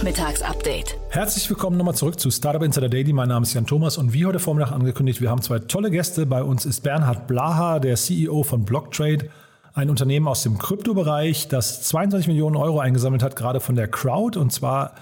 Nachmittagsupdate. Herzlich willkommen nochmal zurück zu Startup Insider Daily. Mein Name ist Jan Thomas und wie heute Vormittag angekündigt, wir haben zwei tolle Gäste. Bei uns ist Bernhard Blaha, der CEO von Blocktrade, ein Unternehmen aus dem Kryptobereich, das 22 Millionen Euro eingesammelt hat, gerade von der Crowd und zwar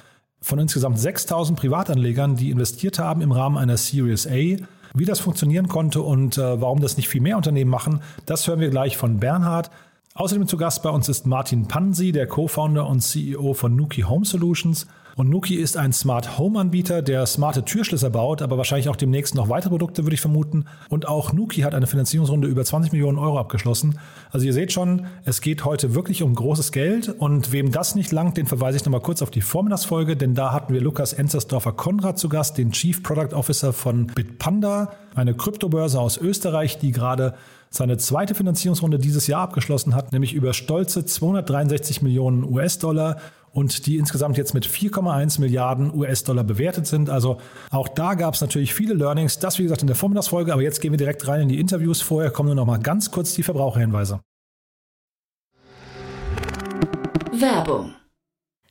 von insgesamt 6000 Privatanlegern, die investiert haben im Rahmen einer Series A. Wie das funktionieren konnte und äh, warum das nicht viel mehr Unternehmen machen, das hören wir gleich von Bernhard. Außerdem zu Gast bei uns ist Martin Pansi, der Co-Founder und CEO von Nuki Home Solutions. Und Nuki ist ein Smart Home Anbieter, der smarte Türschlösser baut, aber wahrscheinlich auch demnächst noch weitere Produkte, würde ich vermuten. Und auch Nuki hat eine Finanzierungsrunde über 20 Millionen Euro abgeschlossen. Also ihr seht schon, es geht heute wirklich um großes Geld. Und wem das nicht langt, den verweise ich nochmal kurz auf die Vormittagsfolge, denn da hatten wir Lukas Enzersdorfer Konrad zu Gast, den Chief Product Officer von Bitpanda, eine Kryptobörse aus Österreich, die gerade seine zweite Finanzierungsrunde dieses Jahr abgeschlossen hat, nämlich über stolze 263 Millionen US-Dollar und die insgesamt jetzt mit 4,1 Milliarden US-Dollar bewertet sind. Also auch da gab es natürlich viele Learnings. Das, wie gesagt, in der Vormittagsfolge, aber jetzt gehen wir direkt rein in die Interviews. Vorher kommen nur noch mal ganz kurz die Verbraucherhinweise. Werbung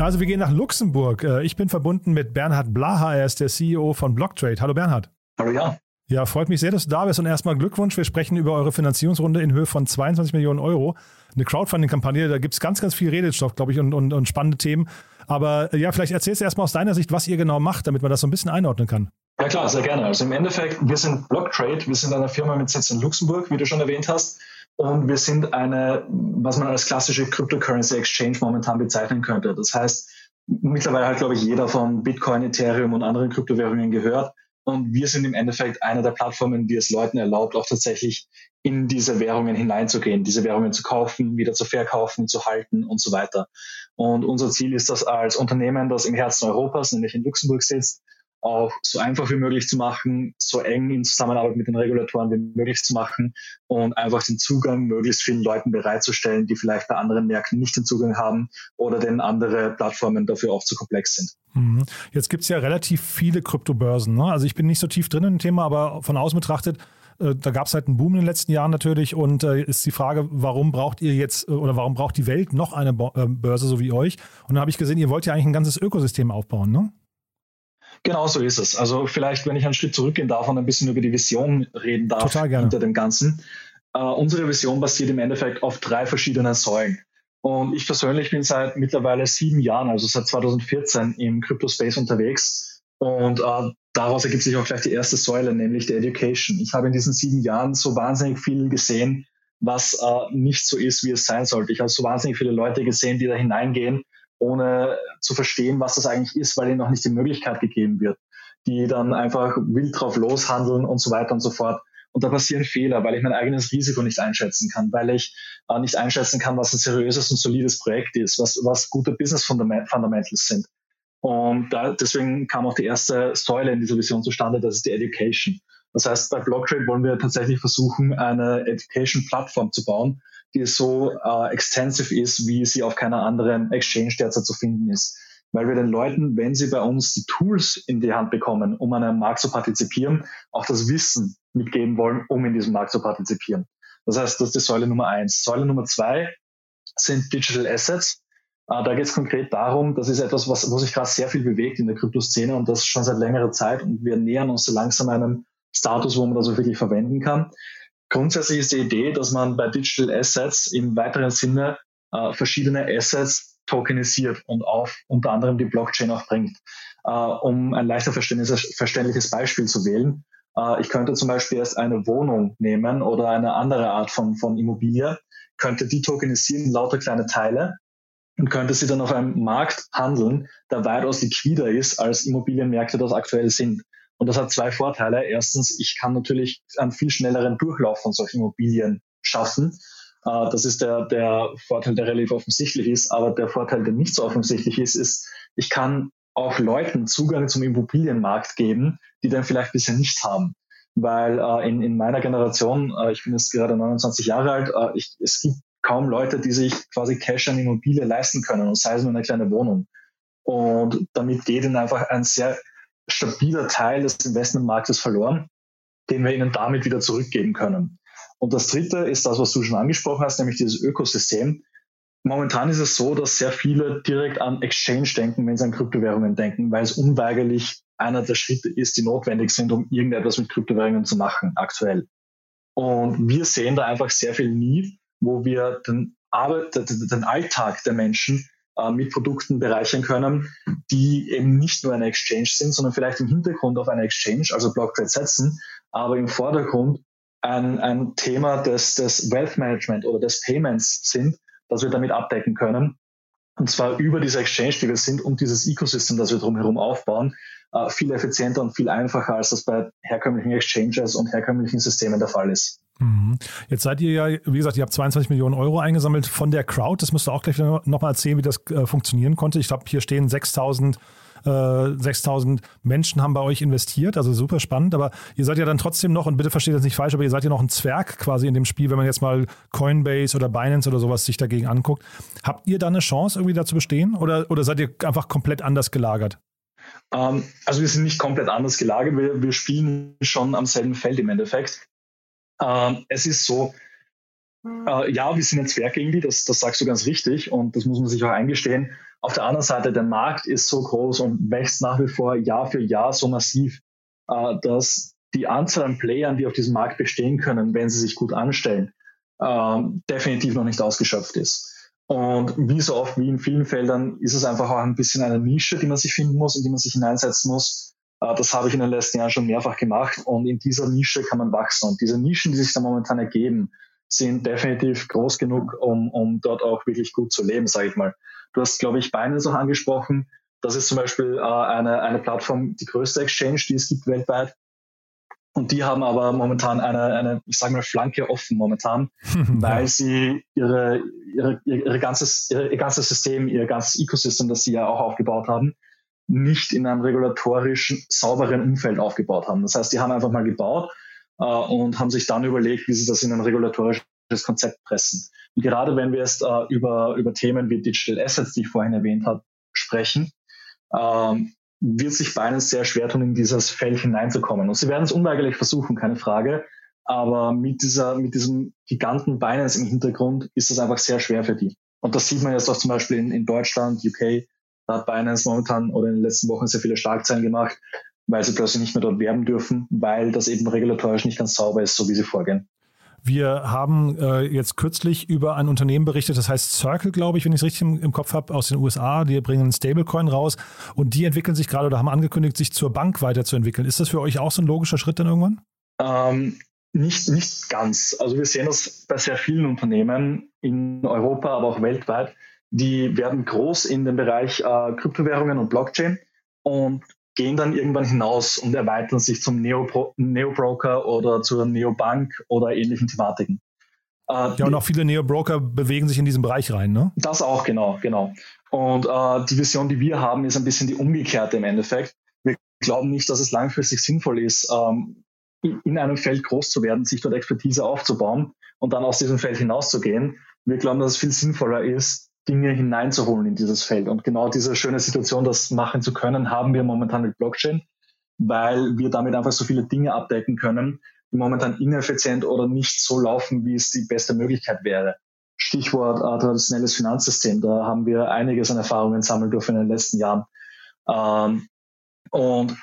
Also wir gehen nach Luxemburg. Äh, ich bin verbunden mit Bernhard Blaha, er ist der CEO von Blocktrade. Hallo Bernhard. Hallo ja. Ja, freut mich sehr, dass du da bist und erstmal Glückwunsch. Wir sprechen über eure Finanzierungsrunde in Höhe von 22 Millionen Euro. Eine Crowdfunding-Kampagne, da gibt es ganz, ganz viel Redestoff, glaube ich, und, und, und spannende Themen. Aber äh, ja, vielleicht erzählst du erstmal aus deiner Sicht, was ihr genau macht, damit man das so ein bisschen einordnen kann. Ja klar, sehr gerne. Also im Endeffekt, wir sind Blocktrade, wir sind eine Firma mit Sitz in Luxemburg, wie du schon erwähnt hast. Und wir sind eine, was man als klassische Cryptocurrency Exchange momentan bezeichnen könnte. Das heißt, mittlerweile hat, glaube ich, jeder von Bitcoin, Ethereum und anderen Kryptowährungen gehört. Und wir sind im Endeffekt eine der Plattformen, die es Leuten erlaubt, auch tatsächlich in diese Währungen hineinzugehen, diese Währungen zu kaufen, wieder zu verkaufen, zu halten und so weiter. Und unser Ziel ist das als Unternehmen, das im Herzen Europas, nämlich in Luxemburg sitzt, auch so einfach wie möglich zu machen, so eng in Zusammenarbeit mit den Regulatoren wie möglich zu machen und einfach den Zugang möglichst vielen Leuten bereitzustellen, die vielleicht bei anderen Märkten nicht den Zugang haben oder denn andere Plattformen dafür auch zu komplex sind. Mhm. Jetzt gibt es ja relativ viele Kryptobörsen. Ne? Also ich bin nicht so tief drin im Thema, aber von außen betrachtet, äh, da gab es halt einen Boom in den letzten Jahren natürlich und äh, ist die Frage, warum braucht ihr jetzt äh, oder warum braucht die Welt noch eine äh, Börse so wie euch? Und dann habe ich gesehen, ihr wollt ja eigentlich ein ganzes Ökosystem aufbauen, ne? Genau so ist es. Also vielleicht, wenn ich einen Schritt zurückgehen darf und ein bisschen über die Vision reden darf hinter dem Ganzen. Uh, unsere Vision basiert im Endeffekt auf drei verschiedenen Säulen. Und ich persönlich bin seit mittlerweile sieben Jahren, also seit 2014 im Crypto-Space unterwegs. Und uh, daraus ergibt sich auch gleich die erste Säule, nämlich die Education. Ich habe in diesen sieben Jahren so wahnsinnig viel gesehen, was uh, nicht so ist, wie es sein sollte. Ich habe so wahnsinnig viele Leute gesehen, die da hineingehen ohne zu verstehen, was das eigentlich ist, weil ihnen noch nicht die Möglichkeit gegeben wird, die dann einfach wild drauf loshandeln und so weiter und so fort. Und da passieren Fehler, weil ich mein eigenes Risiko nicht einschätzen kann, weil ich äh, nicht einschätzen kann, was ein seriöses und solides Projekt ist, was, was gute Business Fundamentals sind. Und da, deswegen kam auch die erste Säule in dieser Vision zustande, das ist die Education. Das heißt, bei Blocktrade wollen wir tatsächlich versuchen, eine Education-Plattform zu bauen, die so äh, extensive ist, wie sie auf keiner anderen Exchange derzeit zu finden ist. Weil wir den Leuten, wenn sie bei uns die Tools in die Hand bekommen, um an einem Markt zu partizipieren, auch das Wissen mitgeben wollen, um in diesem Markt zu partizipieren. Das heißt, das ist die Säule Nummer eins. Säule Nummer zwei sind Digital Assets. Äh, da geht es konkret darum, das ist etwas, was, wo sich gerade sehr viel bewegt in der Kryptoszene und das schon seit längerer Zeit und wir nähern uns so langsam einem Status, wo man das auch wirklich verwenden kann. Grundsätzlich ist die Idee, dass man bei Digital Assets im weiteren Sinne äh, verschiedene Assets tokenisiert und auf unter anderem die Blockchain auch bringt. Äh, um ein leichter verständliches Beispiel zu wählen, äh, ich könnte zum Beispiel erst eine Wohnung nehmen oder eine andere Art von, von Immobilie, könnte die tokenisieren lauter kleine Teile und könnte sie dann auf einem Markt handeln, der weitaus liquider ist, als Immobilienmärkte das aktuell sind. Und das hat zwei Vorteile. Erstens, ich kann natürlich einen viel schnelleren Durchlauf von solchen Immobilien schaffen. Äh, das ist der, der Vorteil, der relativ offensichtlich ist. Aber der Vorteil, der nicht so offensichtlich ist, ist, ich kann auch Leuten Zugang zum Immobilienmarkt geben, die dann vielleicht bisher nichts haben. Weil äh, in, in meiner Generation, äh, ich bin jetzt gerade 29 Jahre alt, ich, es gibt kaum Leute, die sich quasi Cash an Immobilie leisten können und sei es nur eine kleine Wohnung. Und damit geht ihnen einfach ein sehr stabiler Teil des Investmentmarktes verloren, den wir ihnen damit wieder zurückgeben können. Und das dritte ist das, was du schon angesprochen hast, nämlich dieses Ökosystem. Momentan ist es so, dass sehr viele direkt an Exchange denken, wenn sie an Kryptowährungen denken, weil es unweigerlich einer der Schritte ist, die notwendig sind, um irgendetwas mit Kryptowährungen zu machen aktuell. Und wir sehen da einfach sehr viel Need, wo wir den, Arbeit, den Alltag der Menschen äh, mit Produkten bereichern können, die eben nicht nur eine Exchange sind, sondern vielleicht im Hintergrund auf eine Exchange, also Blocktrade setzen, aber im Vordergrund ein, ein Thema des, des Wealth Management oder des Payments sind, das wir damit abdecken können. Und zwar über diese Exchange, die wir sind und dieses Ecosystem, das wir drumherum aufbauen, äh, viel effizienter und viel einfacher, als das bei herkömmlichen Exchanges und herkömmlichen Systemen der Fall ist. Mhm. Jetzt seid ihr ja, wie gesagt, ihr habt 22 Millionen Euro eingesammelt von der Crowd. Das müsst ihr auch gleich nochmal erzählen, wie das äh, funktionieren konnte. Ich glaube, hier stehen 6000 6000 äh, Menschen haben bei euch investiert, also super spannend, aber ihr seid ja dann trotzdem noch, und bitte versteht das nicht falsch, aber ihr seid ja noch ein Zwerg quasi in dem Spiel, wenn man jetzt mal Coinbase oder Binance oder sowas sich dagegen anguckt. Habt ihr da eine Chance, irgendwie da zu bestehen oder, oder seid ihr einfach komplett anders gelagert? Ähm, also wir sind nicht komplett anders gelagert, wir, wir spielen schon am selben Feld im Endeffekt. Ähm, es ist so, äh, ja, wir sind ein Zwerg irgendwie, das, das sagst du ganz richtig und das muss man sich auch eingestehen. Auf der anderen Seite, der Markt ist so groß und wächst nach wie vor Jahr für Jahr so massiv, äh, dass die Anzahl an Playern, die auf diesem Markt bestehen können, wenn sie sich gut anstellen, äh, definitiv noch nicht ausgeschöpft ist. Und wie so oft, wie in vielen Feldern, ist es einfach auch ein bisschen eine Nische, die man sich finden muss, in die man sich hineinsetzen muss. Äh, das habe ich in den letzten Jahren schon mehrfach gemacht und in dieser Nische kann man wachsen. Und diese Nischen, die sich da momentan ergeben, sind definitiv groß genug, um, um dort auch wirklich gut zu leben, sage ich mal. Du hast, glaube ich, Binance auch angesprochen. Das ist zum Beispiel äh, eine, eine Plattform, die größte Exchange, die es gibt weltweit. Und die haben aber momentan eine, eine ich sage mal, Flanke offen momentan, weil sie ihre, ihre, ihre ganzes, ihr ganzes System, ihr ganzes Ecosystem, das sie ja auch aufgebaut haben, nicht in einem regulatorischen, sauberen Umfeld aufgebaut haben. Das heißt, die haben einfach mal gebaut äh, und haben sich dann überlegt, wie sie das in ein regulatorisches Konzept pressen. Und gerade wenn wir jetzt äh, über, über Themen wie Digital Assets, die ich vorhin erwähnt habe, sprechen, ähm, wird sich Binance sehr schwer tun, in dieses Feld hineinzukommen. Und sie werden es unweigerlich versuchen, keine Frage. Aber mit dieser, mit diesem Giganten Binance im Hintergrund ist es einfach sehr schwer für die. Und das sieht man jetzt auch zum Beispiel in, in Deutschland, UK. Da hat Binance momentan oder in den letzten Wochen sehr viele Schlagzeilen gemacht, weil sie plötzlich nicht mehr dort werben dürfen, weil das eben regulatorisch nicht ganz sauber ist, so wie sie vorgehen. Wir haben äh, jetzt kürzlich über ein Unternehmen berichtet, das heißt Circle, glaube ich, wenn ich es richtig im, im, Kopf habe, aus den USA. Die bringen einen Stablecoin raus und die entwickeln sich gerade oder haben angekündigt, sich zur Bank weiterzuentwickeln. Ist das für euch auch so ein logischer Schritt dann irgendwann? Ähm, nicht, nicht ganz. Also wir sehen das bei sehr vielen Unternehmen in Europa, aber auch weltweit. Die werden groß in dem Bereich äh, Kryptowährungen und Blockchain und gehen dann irgendwann hinaus und erweitern sich zum Neo-Broker oder zur Neobank oder ähnlichen Thematiken. Äh, ja, und auch viele Neo-Broker bewegen sich in diesen Bereich rein, ne? Das auch, genau, genau. Und äh, die Vision, die wir haben, ist ein bisschen die umgekehrte im Endeffekt. Wir glauben nicht, dass es langfristig sinnvoll ist, ähm, in einem Feld groß zu werden, sich dort Expertise aufzubauen und dann aus diesem Feld hinauszugehen. Wir glauben, dass es viel sinnvoller ist, Dinge hineinzuholen in dieses Feld. Und genau diese schöne Situation, das machen zu können, haben wir momentan mit Blockchain, weil wir damit einfach so viele Dinge abdecken können, die momentan ineffizient oder nicht so laufen, wie es die beste Möglichkeit wäre. Stichwort äh, traditionelles Finanzsystem. Da haben wir einiges an Erfahrungen sammeln dürfen in den letzten Jahren. Ähm, und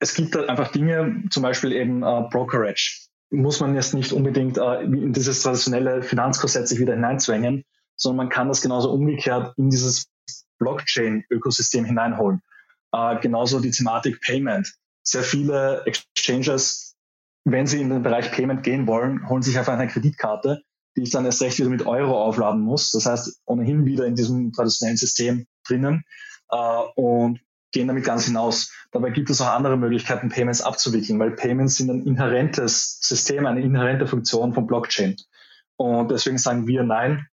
es gibt halt einfach Dinge, zum Beispiel eben äh, Brokerage. Muss man jetzt nicht unbedingt äh, in dieses traditionelle Finanzkorsett sich wieder hineinzwängen, sondern man kann das genauso umgekehrt in dieses Blockchain-Ökosystem hineinholen. Äh, genauso die Thematik Payment. Sehr viele Exchanges, wenn sie in den Bereich Payment gehen wollen, holen sich einfach eine Kreditkarte, die ich dann erst recht wieder mit Euro aufladen muss. Das heißt, ohnehin wieder in diesem traditionellen System drinnen äh, und gehen damit ganz hinaus. Dabei gibt es auch andere Möglichkeiten, Payments abzuwickeln, weil Payments sind ein inhärentes System, eine inhärente Funktion von Blockchain. Und deswegen sagen wir nein.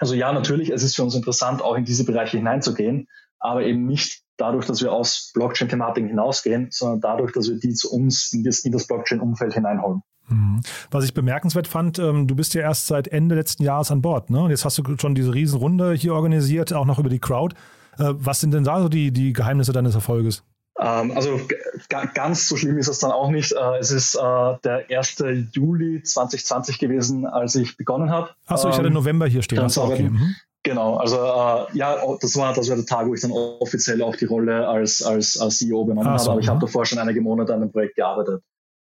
Also ja, natürlich, es ist für uns interessant, auch in diese Bereiche hineinzugehen, aber eben nicht dadurch, dass wir aus Blockchain-Thematiken hinausgehen, sondern dadurch, dass wir die zu uns in das, das Blockchain-Umfeld hineinholen. Mhm. Was ich bemerkenswert fand, ähm, du bist ja erst seit Ende letzten Jahres an Bord. Ne? Und jetzt hast du schon diese Riesenrunde hier organisiert, auch noch über die Crowd. Äh, was sind denn da so die, die Geheimnisse deines Erfolges? Ähm, also ganz so schlimm ist es dann auch nicht. Äh, es ist äh, der 1. Juli 2020 gewesen, als ich begonnen habe. Achso, ich hatte ähm, November hier stehen. Also, okay. Mhm. Genau, also äh, ja, das war, das war der Tag, wo ich dann offiziell auch die Rolle als, als, als CEO übernommen ah, habe. So, aber ich habe davor schon einige Monate an dem Projekt gearbeitet.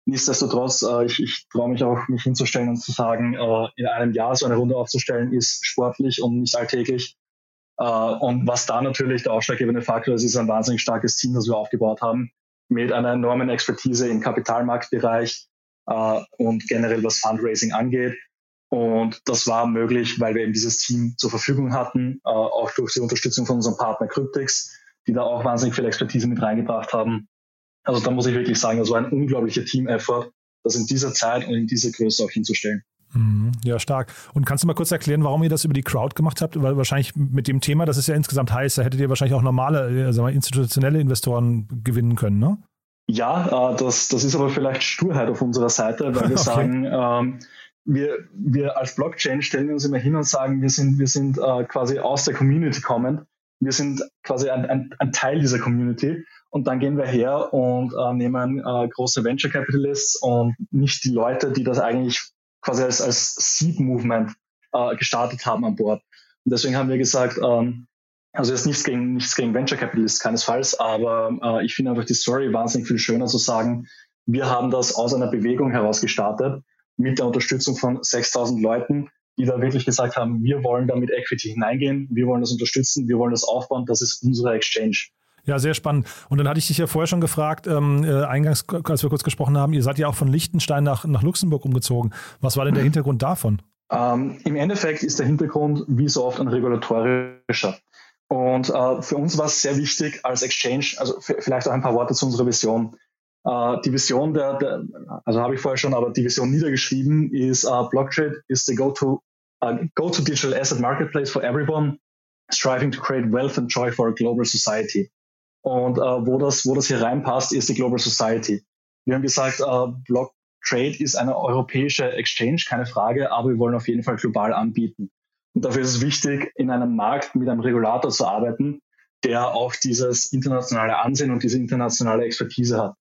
Nichtsdestotrotz, äh, ich, ich traue mich auch, mich hinzustellen und zu sagen, äh, in einem Jahr so eine Runde aufzustellen, ist sportlich und nicht alltäglich. Äh, und was da natürlich der ausschlaggebende Faktor ist, ist ein wahnsinnig starkes Team, das wir aufgebaut haben, mit einer enormen Expertise im Kapitalmarktbereich äh, und generell was Fundraising angeht. Und das war möglich, weil wir eben dieses Team zur Verfügung hatten, äh, auch durch die Unterstützung von unserem Partner Cryptex, die da auch wahnsinnig viel Expertise mit reingebracht haben. Also da muss ich wirklich sagen, das war ein unglaublicher Team-Effort, das in dieser Zeit und in dieser Größe auch hinzustellen. Mhm. Ja, stark. Und kannst du mal kurz erklären, warum ihr das über die Crowd gemacht habt? Weil wahrscheinlich mit dem Thema, das ist ja insgesamt heiß, da hättet ihr wahrscheinlich auch normale, also institutionelle Investoren gewinnen können, ne? Ja, äh, das, das ist aber vielleicht Sturheit auf unserer Seite, weil wir okay. sagen, ähm, wir, wir als Blockchain stellen uns immer hin und sagen, wir sind, wir sind äh, quasi aus der Community kommend. Wir sind quasi ein, ein, ein Teil dieser Community. Und dann gehen wir her und äh, nehmen äh, große Venture Capitalists und nicht die Leute, die das eigentlich quasi als, als Seed Movement äh, gestartet haben an Bord. Und deswegen haben wir gesagt, ähm, also jetzt nichts gegen, nichts gegen Venture Capitalists, keinesfalls, aber äh, ich finde einfach die Story wahnsinnig viel schöner zu sagen, wir haben das aus einer Bewegung heraus gestartet, mit der Unterstützung von 6000 Leuten, die da wirklich gesagt haben, wir wollen da mit Equity hineingehen, wir wollen das unterstützen, wir wollen das aufbauen, das ist unsere Exchange. Ja, sehr spannend. Und dann hatte ich dich ja vorher schon gefragt, ähm, äh, eingangs, als wir kurz gesprochen haben, ihr seid ja auch von Liechtenstein nach, nach Luxemburg umgezogen. Was war denn der Hintergrund davon? Ähm, Im Endeffekt ist der Hintergrund wie so oft ein regulatorischer. Und äh, für uns war es sehr wichtig als Exchange, also vielleicht auch ein paar Worte zu unserer Vision. Uh, die Vision der, der also habe ich vorher schon, aber die Vision niedergeschrieben ist, uh, Blocktrade is the go-to uh, go-to digital asset marketplace for everyone striving to create wealth and joy for a global society. Und wo das, wo das hier reinpasst, ist die Global Society. Wir haben gesagt, Block Trade ist eine europäische Exchange, keine Frage, aber wir wollen auf jeden Fall global anbieten. Und dafür ist es wichtig, in einem Markt mit einem Regulator zu arbeiten, der auch dieses internationale Ansehen und diese internationale Expertise hat.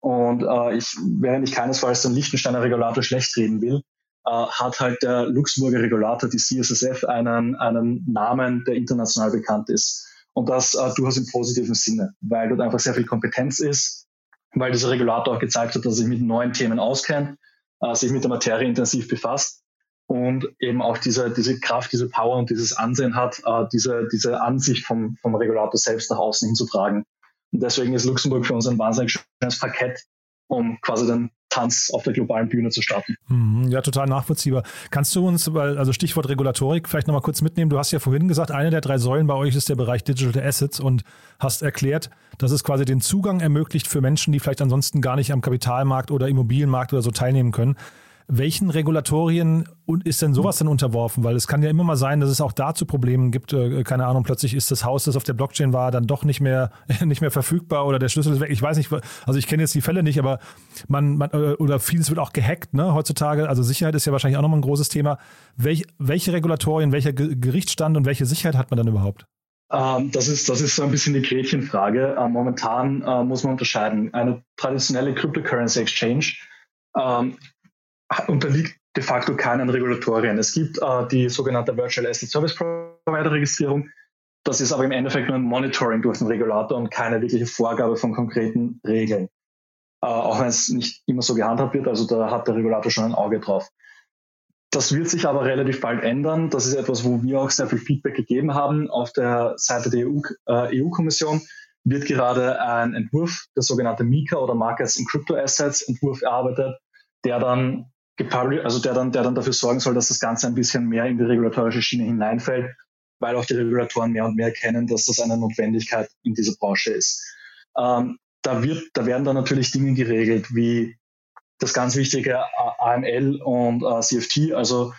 Und äh, ich, während ich keinesfalls den Liechtensteiner Regulator schlecht reden will, äh, hat halt der Luxemburger Regulator, die CSSF, einen, einen Namen, der international bekannt ist. Und das äh, durchaus im positiven Sinne, weil dort einfach sehr viel Kompetenz ist, weil dieser Regulator auch gezeigt hat, dass er sich mit neuen Themen auskennt, äh, sich mit der Materie intensiv befasst und eben auch diese, diese Kraft, diese Power und dieses Ansehen hat, äh, diese, diese Ansicht vom, vom Regulator selbst nach außen hinzutragen. Und deswegen ist Luxemburg für uns ein wahnsinnig schönes Parkett, um quasi den Tanz auf der globalen Bühne zu starten. Mhm, ja, total nachvollziehbar. Kannst du uns, weil, also Stichwort Regulatorik, vielleicht nochmal kurz mitnehmen? Du hast ja vorhin gesagt, eine der drei Säulen bei euch ist der Bereich Digital Assets und hast erklärt, dass es quasi den Zugang ermöglicht für Menschen, die vielleicht ansonsten gar nicht am Kapitalmarkt oder Immobilienmarkt oder so teilnehmen können. Welchen Regulatorien ist denn sowas denn unterworfen? Weil es kann ja immer mal sein, dass es auch da zu Problemen gibt. Äh, keine Ahnung, plötzlich ist das Haus, das auf der Blockchain war, dann doch nicht mehr, nicht mehr verfügbar oder der Schlüssel ist weg. Ich weiß nicht, also ich kenne jetzt die Fälle nicht, aber man, man äh, oder vieles wird auch gehackt, ne, heutzutage. Also Sicherheit ist ja wahrscheinlich auch nochmal ein großes Thema. Welch, welche Regulatorien, welcher Gerichtsstand und welche Sicherheit hat man dann überhaupt? Ähm, das, ist, das ist so ein bisschen die Gretchenfrage. Äh, momentan äh, muss man unterscheiden. Eine traditionelle Cryptocurrency Exchange ähm, unterliegt de facto keinen Regulatorien. Es gibt äh, die sogenannte Virtual Asset Service Provider Registrierung. Das ist aber im Endeffekt nur ein Monitoring durch den Regulator und keine wirkliche Vorgabe von konkreten Regeln. Äh, auch wenn es nicht immer so gehandhabt wird, also da hat der Regulator schon ein Auge drauf. Das wird sich aber relativ bald ändern. Das ist etwas, wo wir auch sehr viel Feedback gegeben haben. Auf der Seite der EU, äh, EU-Kommission wird gerade ein Entwurf, der sogenannte MiCA oder Markets in Crypto Assets Entwurf erarbeitet, der dann also der dann, der dann dafür sorgen soll, dass das Ganze ein bisschen mehr in die regulatorische Schiene hineinfällt, weil auch die Regulatoren mehr und mehr erkennen, dass das eine Notwendigkeit in dieser Branche ist. Ähm, da wird, da werden dann natürlich Dinge geregelt, wie das ganz wichtige AML und äh, CFT, also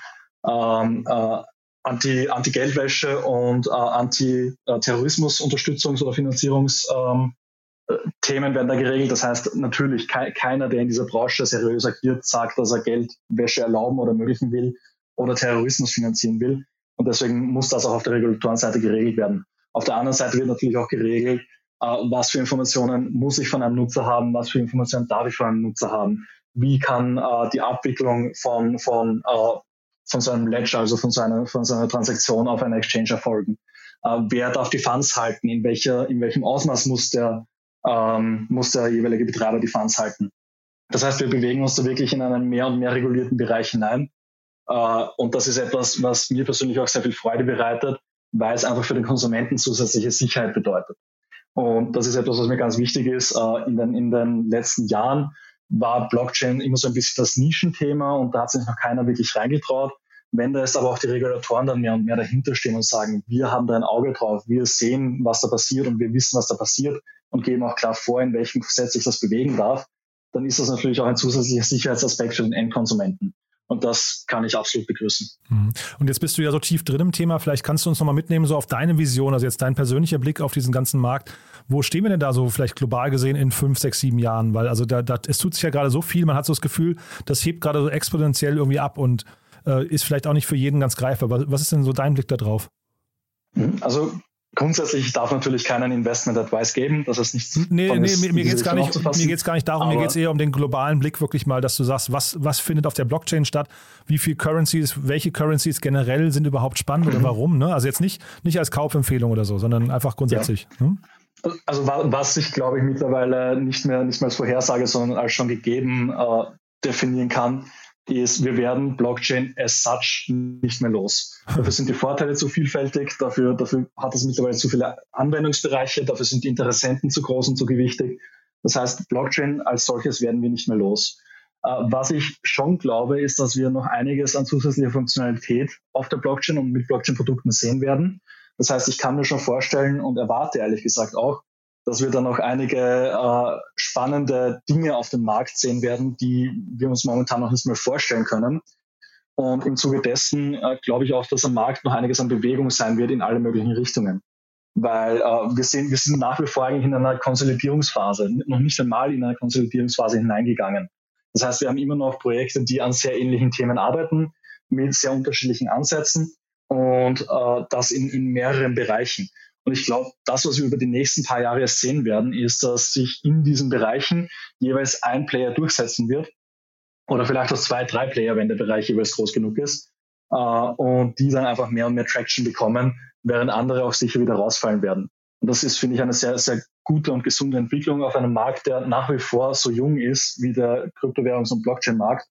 ähm, äh, Anti, Anti-Geldwäsche und äh, Anti-Terrorismus-Unterstützungs- oder Finanzierungsthemen ähm, werden da geregelt. Das heißt, natürlich ke keiner, der in dieser Branche seriös agiert, sagt, dass er Geldwäsche erlauben oder ermöglichen will oder Terrorismus finanzieren will. Und deswegen muss das auch auf der Regulatorenseite geregelt werden. Auf der anderen Seite wird natürlich auch geregelt, äh, was für Informationen muss ich von einem Nutzer haben, was für Informationen darf ich von einem Nutzer haben, wie kann äh, die Abwicklung von, von äh, von seinem Ledger, also von seiner, von seiner Transaktion auf einer Exchange erfolgen. Äh, wer darf die Funds halten? In, welcher, in welchem Ausmaß muss der, ähm, muss der jeweilige Betreiber die Funds halten? Das heißt, wir bewegen uns da wirklich in einen mehr und mehr regulierten Bereich hinein. Äh, und das ist etwas, was mir persönlich auch sehr viel Freude bereitet, weil es einfach für den Konsumenten zusätzliche Sicherheit bedeutet. Und das ist etwas, was mir ganz wichtig ist. Äh, in, den, in den letzten Jahren war Blockchain immer so ein bisschen das Nischenthema und da hat sich noch keiner wirklich reingetraut. Wenn da jetzt aber auch die Regulatoren dann mehr und mehr dahinter stehen und sagen, wir haben da ein Auge drauf, wir sehen, was da passiert und wir wissen, was da passiert und geben auch klar vor, in welchem Gesetz sich das bewegen darf, dann ist das natürlich auch ein zusätzlicher Sicherheitsaspekt für den Endkonsumenten. Und das kann ich absolut begrüßen. Mhm. Und jetzt bist du ja so tief drin im Thema. Vielleicht kannst du uns nochmal mitnehmen, so auf deine Vision, also jetzt dein persönlicher Blick auf diesen ganzen Markt. Wo stehen wir denn da so vielleicht global gesehen in fünf, sechs, sieben Jahren? Weil also da, da, es tut sich ja gerade so viel. Man hat so das Gefühl, das hebt gerade so exponentiell irgendwie ab und äh, ist vielleicht auch nicht für jeden ganz greifbar. Was ist denn so dein Blick da drauf? Mhm. Also Grundsätzlich darf natürlich keinen Investment Advice geben, das ist nichts. Nee, nee, ist, mir, mir geht es gar, nicht, gar nicht darum, Aber mir geht es eher um den globalen Blick wirklich mal, dass du sagst, was, was findet auf der Blockchain statt, wie viele Currencies, welche Currencies generell sind überhaupt spannend mhm. oder warum. Ne? Also jetzt nicht, nicht als Kaufempfehlung oder so, sondern einfach grundsätzlich. Ja. Hm? Also was ich, glaube ich, mittlerweile nicht mehr, nicht mehr als Vorhersage, sondern als schon gegeben äh, definieren kann, ist, wir werden Blockchain as such nicht mehr los. Dafür sind die Vorteile zu vielfältig, dafür, dafür hat es mittlerweile zu viele Anwendungsbereiche, dafür sind die Interessenten zu groß und zu gewichtig. Das heißt, Blockchain als solches werden wir nicht mehr los. Äh, was ich schon glaube, ist, dass wir noch einiges an zusätzlicher Funktionalität auf der Blockchain und mit Blockchain-Produkten sehen werden. Das heißt, ich kann mir schon vorstellen und erwarte ehrlich gesagt auch, dass wir dann noch einige äh, spannende Dinge auf dem Markt sehen werden, die wir uns momentan noch nicht mehr vorstellen können. Und im Zuge dessen äh, glaube ich auch, dass am Markt noch einiges an Bewegung sein wird in alle möglichen Richtungen. Weil äh, wir, sehen, wir sind nach wie vor eigentlich in einer Konsolidierungsphase, noch nicht einmal in eine Konsolidierungsphase hineingegangen. Das heißt, wir haben immer noch Projekte, die an sehr ähnlichen Themen arbeiten, mit sehr unterschiedlichen Ansätzen und äh, das in, in mehreren Bereichen. Und ich glaube, das, was wir über die nächsten paar Jahre sehen werden, ist, dass sich in diesen Bereichen jeweils ein Player durchsetzen wird. Oder vielleicht auch zwei, drei Player, wenn der Bereich jeweils groß genug ist. Äh, und die dann einfach mehr und mehr Traction bekommen, während andere auch sicher wieder rausfallen werden. Und das ist, finde ich, eine sehr, sehr gute und gesunde Entwicklung auf einem Markt, der nach wie vor so jung ist wie der Kryptowährungs- und Blockchain-Markt.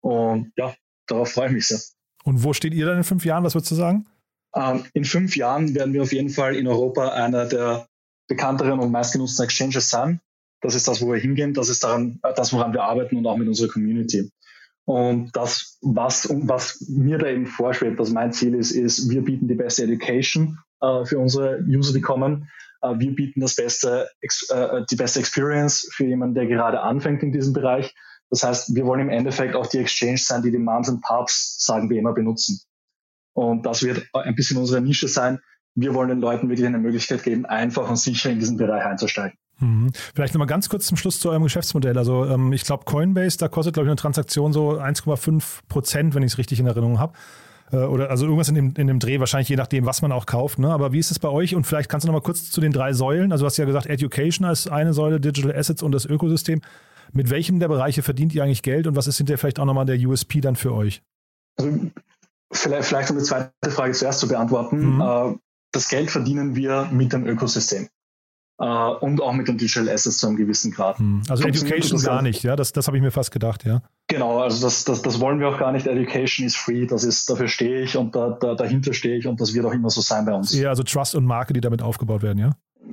Und ja, darauf freue ich mich sehr. Und wo steht ihr dann in fünf Jahren? Was würdest du sagen? Ähm, in fünf Jahren werden wir auf jeden Fall in Europa einer der bekannteren und meistgenutzten Exchanges sein. Das ist das, wo wir hingehen. Das ist daran, äh, das, woran wir arbeiten und auch mit unserer Community. Und das, was, was mir da eben vorschwebt, was mein Ziel ist, ist, wir bieten die beste Education äh, für unsere User, die kommen. Äh, wir bieten das beste, äh, die beste Experience für jemanden, der gerade anfängt in diesem Bereich. Das heißt, wir wollen im Endeffekt auch die Exchange sein, die die Moms und Pubs, sagen wir immer, benutzen. Und das wird ein bisschen unsere Nische sein. Wir wollen den Leuten wirklich eine Möglichkeit geben, einfach und sicher in diesen Bereich einzusteigen. Mhm. Vielleicht nochmal ganz kurz zum Schluss zu eurem Geschäftsmodell. Also ähm, ich glaube, Coinbase, da kostet, glaube ich, eine Transaktion so 1,5 Prozent, wenn ich es richtig in Erinnerung habe. Äh, oder also irgendwas in dem, in dem Dreh, wahrscheinlich je nachdem, was man auch kauft. Ne? Aber wie ist es bei euch? Und vielleicht kannst du nochmal kurz zu den drei Säulen. Also du hast ja gesagt, Education als eine Säule, Digital Assets und das Ökosystem. Mit welchem der Bereiche verdient ihr eigentlich Geld und was ist hinterher vielleicht auch nochmal der USP dann für euch? Also vielleicht, vielleicht um die zweite Frage zuerst zu beantworten. Mhm. Äh, das Geld verdienen wir mit dem Ökosystem. Uh, und auch mit den Digital Assets zu einem gewissen Grad. Hm. Also Education gar nicht, ja, das, das habe ich mir fast gedacht, ja. Genau, also das, das, das wollen wir auch gar nicht. Education is free, das ist, dafür stehe ich und da, da, dahinter stehe ich und das wird auch immer so sein bei uns. Ja, also Trust und Marke, die damit aufgebaut werden, ja?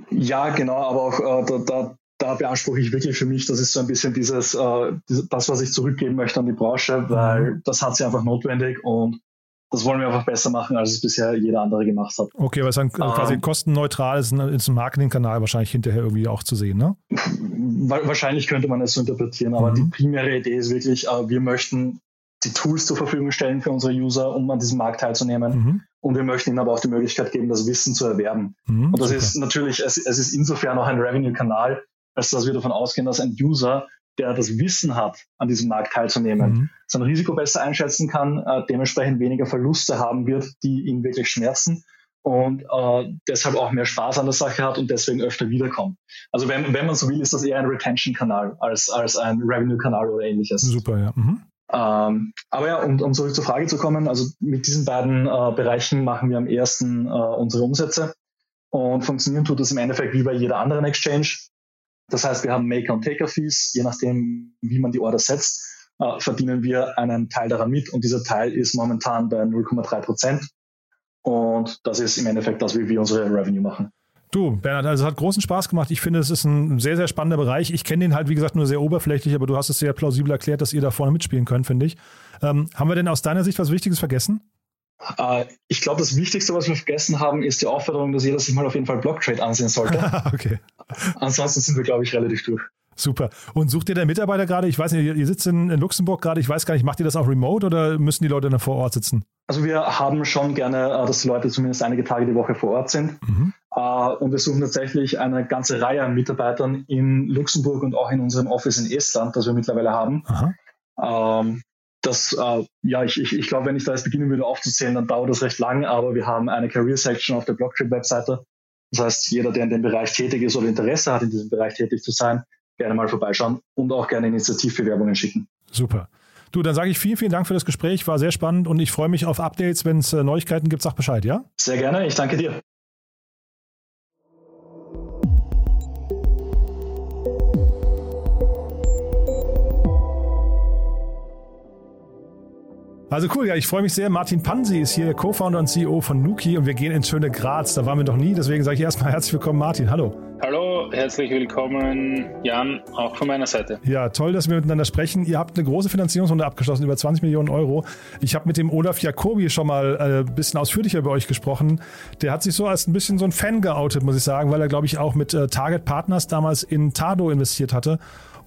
Ja, genau, aber auch äh, da, da, da beanspruche ich wirklich für mich, das ist so ein bisschen dieses, äh, das, was ich zurückgeben möchte an die Branche, weil mhm. das hat sie einfach notwendig und das wollen wir einfach besser machen, als es bisher jeder andere gemacht hat. Okay, weil es dann ähm, quasi kostenneutral ist, ist ein Marketingkanal wahrscheinlich hinterher irgendwie auch zu sehen, ne? Wahrscheinlich könnte man es so interpretieren, aber mhm. die primäre Idee ist wirklich, äh, wir möchten die Tools zur Verfügung stellen für unsere User, um an diesem Markt teilzunehmen. Mhm. Und wir möchten ihnen aber auch die Möglichkeit geben, das Wissen zu erwerben. Mhm, und das super. ist natürlich, es, es ist insofern auch ein Revenue-Kanal, als dass wir davon ausgehen, dass ein User der das Wissen hat, an diesem Markt teilzunehmen, mhm. sein Risiko besser einschätzen kann, äh, dementsprechend weniger Verluste haben wird, die ihn wirklich schmerzen und äh, deshalb auch mehr Spaß an der Sache hat und deswegen öfter wiederkommt. Also wenn, wenn man so will, ist das eher ein Retention-Kanal als, als ein Revenue-Kanal oder ähnliches. Super, ja. Mhm. Ähm, aber ja, um, um zurück zur Frage zu kommen, also mit diesen beiden äh, Bereichen machen wir am ersten äh, unsere Umsätze und funktionieren tut das im Endeffekt wie bei jeder anderen Exchange. Das heißt, wir haben Maker- und Taker-Fees, je nachdem, wie man die Order setzt, äh, verdienen wir einen Teil daran mit und dieser Teil ist momentan bei 0,3 Prozent. Und das ist im Endeffekt das, wie wir unsere Revenue machen. Du, Bernhard, also es hat großen Spaß gemacht. Ich finde, es ist ein sehr, sehr spannender Bereich. Ich kenne den halt, wie gesagt, nur sehr oberflächlich, aber du hast es sehr plausibel erklärt, dass ihr da vorne mitspielen könnt, finde ich. Ähm, haben wir denn aus deiner Sicht was Wichtiges vergessen? Äh, ich glaube, das Wichtigste, was wir vergessen haben, ist die Aufforderung, dass jeder sich mal auf jeden Fall Blocktrade ansehen sollte. okay. Ansonsten sind wir, glaube ich, relativ durch. Super. Und sucht ihr den Mitarbeiter gerade? Ich weiß nicht, ihr sitzt in, Luxemburg gerade. Ich weiß gar nicht, macht ihr das auch remote oder müssen die Leute dann vor Ort sitzen? Also wir haben schon gerne, äh, dass die Leute zumindest einige Tage die Woche vor Ort sind. Mhm. Äh, und wir suchen tatsächlich eine ganze Reihe an Mitarbeitern in Luxemburg und auch in unserem Office in Estland, das wir mittlerweile haben. Ähm, das, äh, ja, ich, ich, ich glaube, wenn ich da jetzt beginnen würde aufzuzählen, dann dauert das recht lang, aber wir haben eine Career Section auf der Blockchain-Webseite. Das heißt, jeder, der in dem Bereich tätig ist oder Interesse hat, in diesem Bereich tätig zu sein, gerne mal vorbeischauen und auch gerne Initiativbewerbungen schicken. Super. Du, dann sage ich vielen, vielen Dank für das Gespräch, war sehr spannend und ich freue mich auf Updates. Wenn es äh, Neuigkeiten gibt, sag Bescheid, ja? Sehr gerne, ich danke dir. Also cool, ja, ich freue mich sehr. Martin Pansi ist hier, Co-Founder und CEO von Nuki und wir gehen ins schöne Graz. Da waren wir noch nie, deswegen sage ich erstmal herzlich willkommen, Martin. Hallo. Hallo, herzlich willkommen, Jan, auch von meiner Seite. Ja, toll, dass wir miteinander sprechen. Ihr habt eine große Finanzierungsrunde abgeschlossen, über 20 Millionen Euro. Ich habe mit dem Olaf Jacobi schon mal äh, ein bisschen ausführlicher über euch gesprochen. Der hat sich so als ein bisschen so ein Fan geoutet, muss ich sagen, weil er, glaube ich, auch mit äh, Target Partners damals in Tado investiert hatte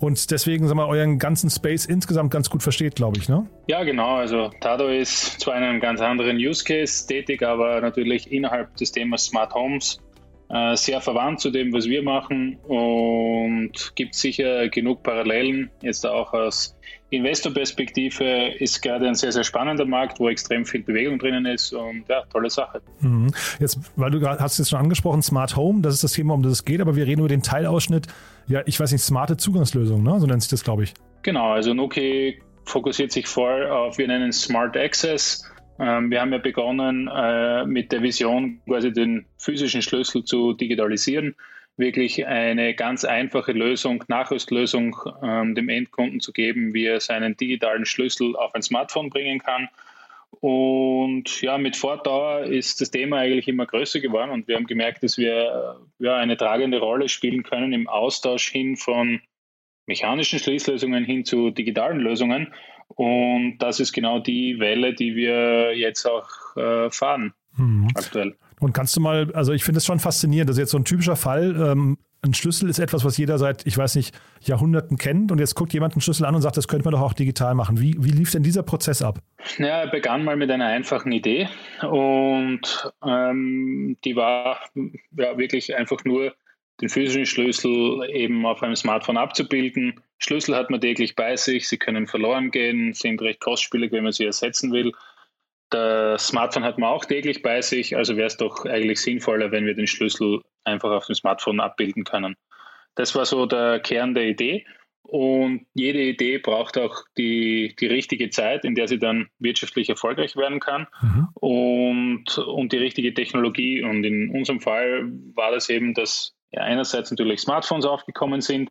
und deswegen sagen wir, euren ganzen Space insgesamt ganz gut versteht, glaube ich, ne? Ja, genau. Also Tado ist zwar in einem ganz anderen Use Case tätig, aber natürlich innerhalb des Themas Smart Homes äh, sehr verwandt zu dem, was wir machen und gibt sicher genug Parallelen. Jetzt auch aus Investorperspektive ist gerade ein sehr, sehr spannender Markt, wo extrem viel Bewegung drinnen ist und ja, tolle Sache. Mhm. Jetzt, weil du hast es schon angesprochen, Smart Home, das ist das Thema, um das es geht, aber wir reden über den Teilausschnitt, ja, ich weiß nicht, smarte Zugangslösungen, ne? so nennt sich das, glaube ich. Genau, also Noki fokussiert sich voll auf, wir nennen Smart Access. Ähm, wir haben ja begonnen äh, mit der Vision, quasi den physischen Schlüssel zu digitalisieren wirklich eine ganz einfache Lösung, Nachrüstlösung ähm, dem Endkunden zu geben, wie er seinen digitalen Schlüssel auf ein Smartphone bringen kann. Und ja, mit Fortdauer ist das Thema eigentlich immer größer geworden und wir haben gemerkt, dass wir ja, eine tragende Rolle spielen können im Austausch hin von mechanischen Schließlösungen hin zu digitalen Lösungen. Und das ist genau die Welle, die wir jetzt auch äh, fahren mhm. aktuell. Und kannst du mal, also ich finde es schon faszinierend, das ist jetzt so ein typischer Fall. Ähm, ein Schlüssel ist etwas, was jeder seit, ich weiß nicht, Jahrhunderten kennt und jetzt guckt jemand einen Schlüssel an und sagt, das könnte man doch auch digital machen. Wie, wie lief denn dieser Prozess ab? Ja, er begann mal mit einer einfachen Idee und ähm, die war ja, wirklich einfach nur den physischen Schlüssel eben auf einem Smartphone abzubilden. Schlüssel hat man täglich bei sich, sie können verloren gehen, sind recht kostspielig, wenn man sie ersetzen will. Das Smartphone hat man auch täglich bei sich, also wäre es doch eigentlich sinnvoller, wenn wir den Schlüssel einfach auf dem Smartphone abbilden können. Das war so der Kern der Idee. Und jede Idee braucht auch die, die richtige Zeit, in der sie dann wirtschaftlich erfolgreich werden kann mhm. und, und die richtige Technologie. Und in unserem Fall war das eben, dass einerseits natürlich Smartphones aufgekommen sind.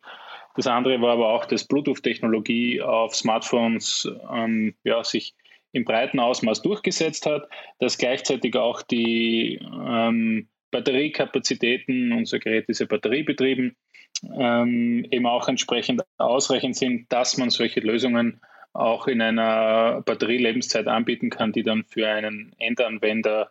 Das andere war aber auch, dass Bluetooth-Technologie auf Smartphones ähm, ja, sich im breiten Ausmaß durchgesetzt hat, dass gleichzeitig auch die ähm, Batteriekapazitäten, unser Gerät ist ja batteriebetrieben, ähm, eben auch entsprechend ausreichend sind, dass man solche Lösungen auch in einer Batterielebenszeit anbieten kann, die dann für einen Endanwender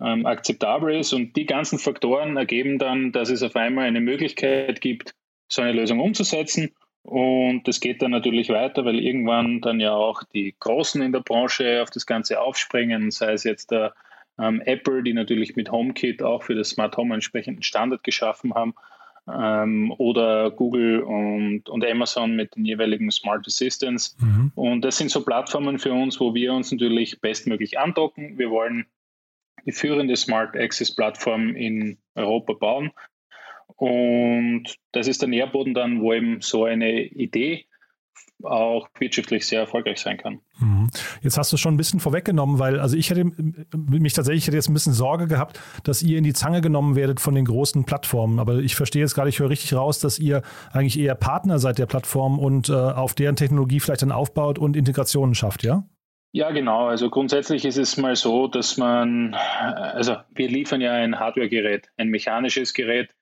ähm, akzeptabel ist. Und die ganzen Faktoren ergeben dann, dass es auf einmal eine Möglichkeit gibt, so eine Lösung umzusetzen. Und das geht dann natürlich weiter, weil irgendwann dann ja auch die Großen in der Branche auf das Ganze aufspringen, sei es jetzt der ähm, Apple, die natürlich mit HomeKit auch für das Smart Home entsprechenden Standard geschaffen haben, ähm, oder Google und, und Amazon mit den jeweiligen Smart Assistants. Mhm. Und das sind so Plattformen für uns, wo wir uns natürlich bestmöglich andocken. Wir wollen die führende Smart Access Plattform in Europa bauen. Und das ist der Nährboden dann, wo eben so eine Idee auch wirtschaftlich sehr erfolgreich sein kann. Mhm. Jetzt hast du schon ein bisschen vorweggenommen, weil also ich hätte mich tatsächlich hätte jetzt ein bisschen Sorge gehabt, dass ihr in die Zange genommen werdet von den großen Plattformen. Aber ich verstehe jetzt gerade, ich höre richtig raus, dass ihr eigentlich eher Partner seid der Plattform und äh, auf deren Technologie vielleicht dann aufbaut und Integrationen schafft, ja? Ja, genau. Also grundsätzlich ist es mal so, dass man, also wir liefern ja ein Hardware-Gerät, ein mechanisches Gerät,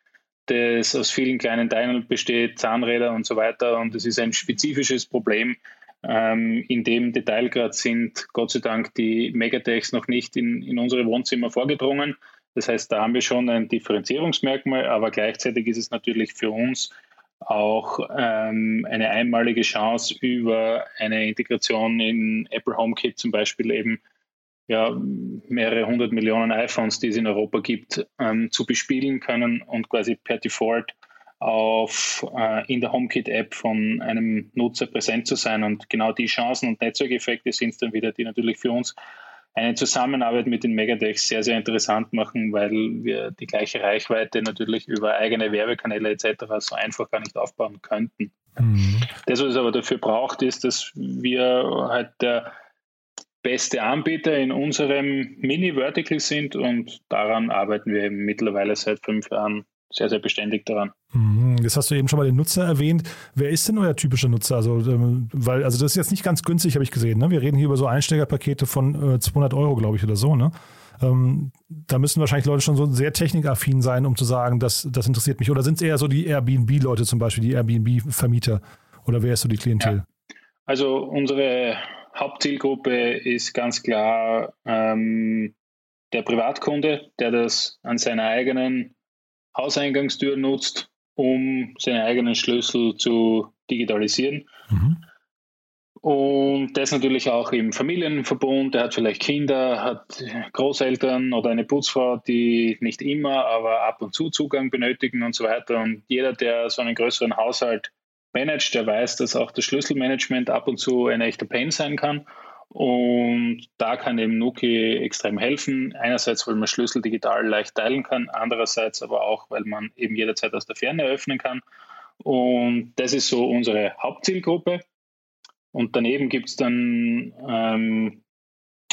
das aus vielen kleinen Teilen besteht, Zahnräder und so weiter. Und es ist ein spezifisches Problem. Ähm, in dem Detailgrad sind Gott sei Dank die Megatechs noch nicht in, in unsere Wohnzimmer vorgedrungen. Das heißt, da haben wir schon ein Differenzierungsmerkmal, aber gleichzeitig ist es natürlich für uns auch ähm, eine einmalige Chance über eine Integration in Apple HomeKit zum Beispiel eben ja, mehrere hundert Millionen iPhones, die es in Europa gibt, ähm, zu bespielen können und quasi per Default auf, äh, in der HomeKit-App von einem Nutzer präsent zu sein. Und genau die Chancen und Netzwerkeffekte sind es dann wieder, die natürlich für uns eine Zusammenarbeit mit den Megadex sehr, sehr interessant machen, weil wir die gleiche Reichweite natürlich über eigene Werbekanäle etc. so einfach gar nicht aufbauen könnten. Mhm. Das, was es aber dafür braucht, ist, dass wir halt der beste Anbieter in unserem Mini-Vertical sind und daran arbeiten wir eben mittlerweile seit fünf Jahren sehr, sehr beständig daran. Mhm. Jetzt hast du eben schon mal den Nutzer erwähnt. Wer ist denn euer typischer Nutzer? Also, ähm, weil, also das ist jetzt nicht ganz günstig, habe ich gesehen. Ne? Wir reden hier über so Einsteigerpakete von 200 äh, Euro, glaube ich, oder so. Ne? Ähm, da müssen wahrscheinlich Leute schon so sehr technikaffin sein, um zu sagen, das, das interessiert mich. Oder sind es eher so die Airbnb-Leute zum Beispiel, die Airbnb-Vermieter? Oder wer ist so die Klientel? Ja. Also unsere Hauptzielgruppe ist ganz klar ähm, der Privatkunde, der das an seiner eigenen Hauseingangstür nutzt, um seine eigenen Schlüssel zu digitalisieren. Mhm. Und das natürlich auch im Familienverbund. Der hat vielleicht Kinder, hat Großeltern oder eine Putzfrau, die nicht immer, aber ab und zu Zugang benötigen und so weiter. Und jeder, der so einen größeren Haushalt managt, der weiß, dass auch das Schlüsselmanagement ab und zu ein echter Pain sein kann. Und da kann eben Nuki extrem helfen. Einerseits, weil man Schlüssel digital leicht teilen kann, andererseits aber auch, weil man eben jederzeit aus der Ferne öffnen kann. Und das ist so unsere Hauptzielgruppe. Und daneben gibt es dann ähm,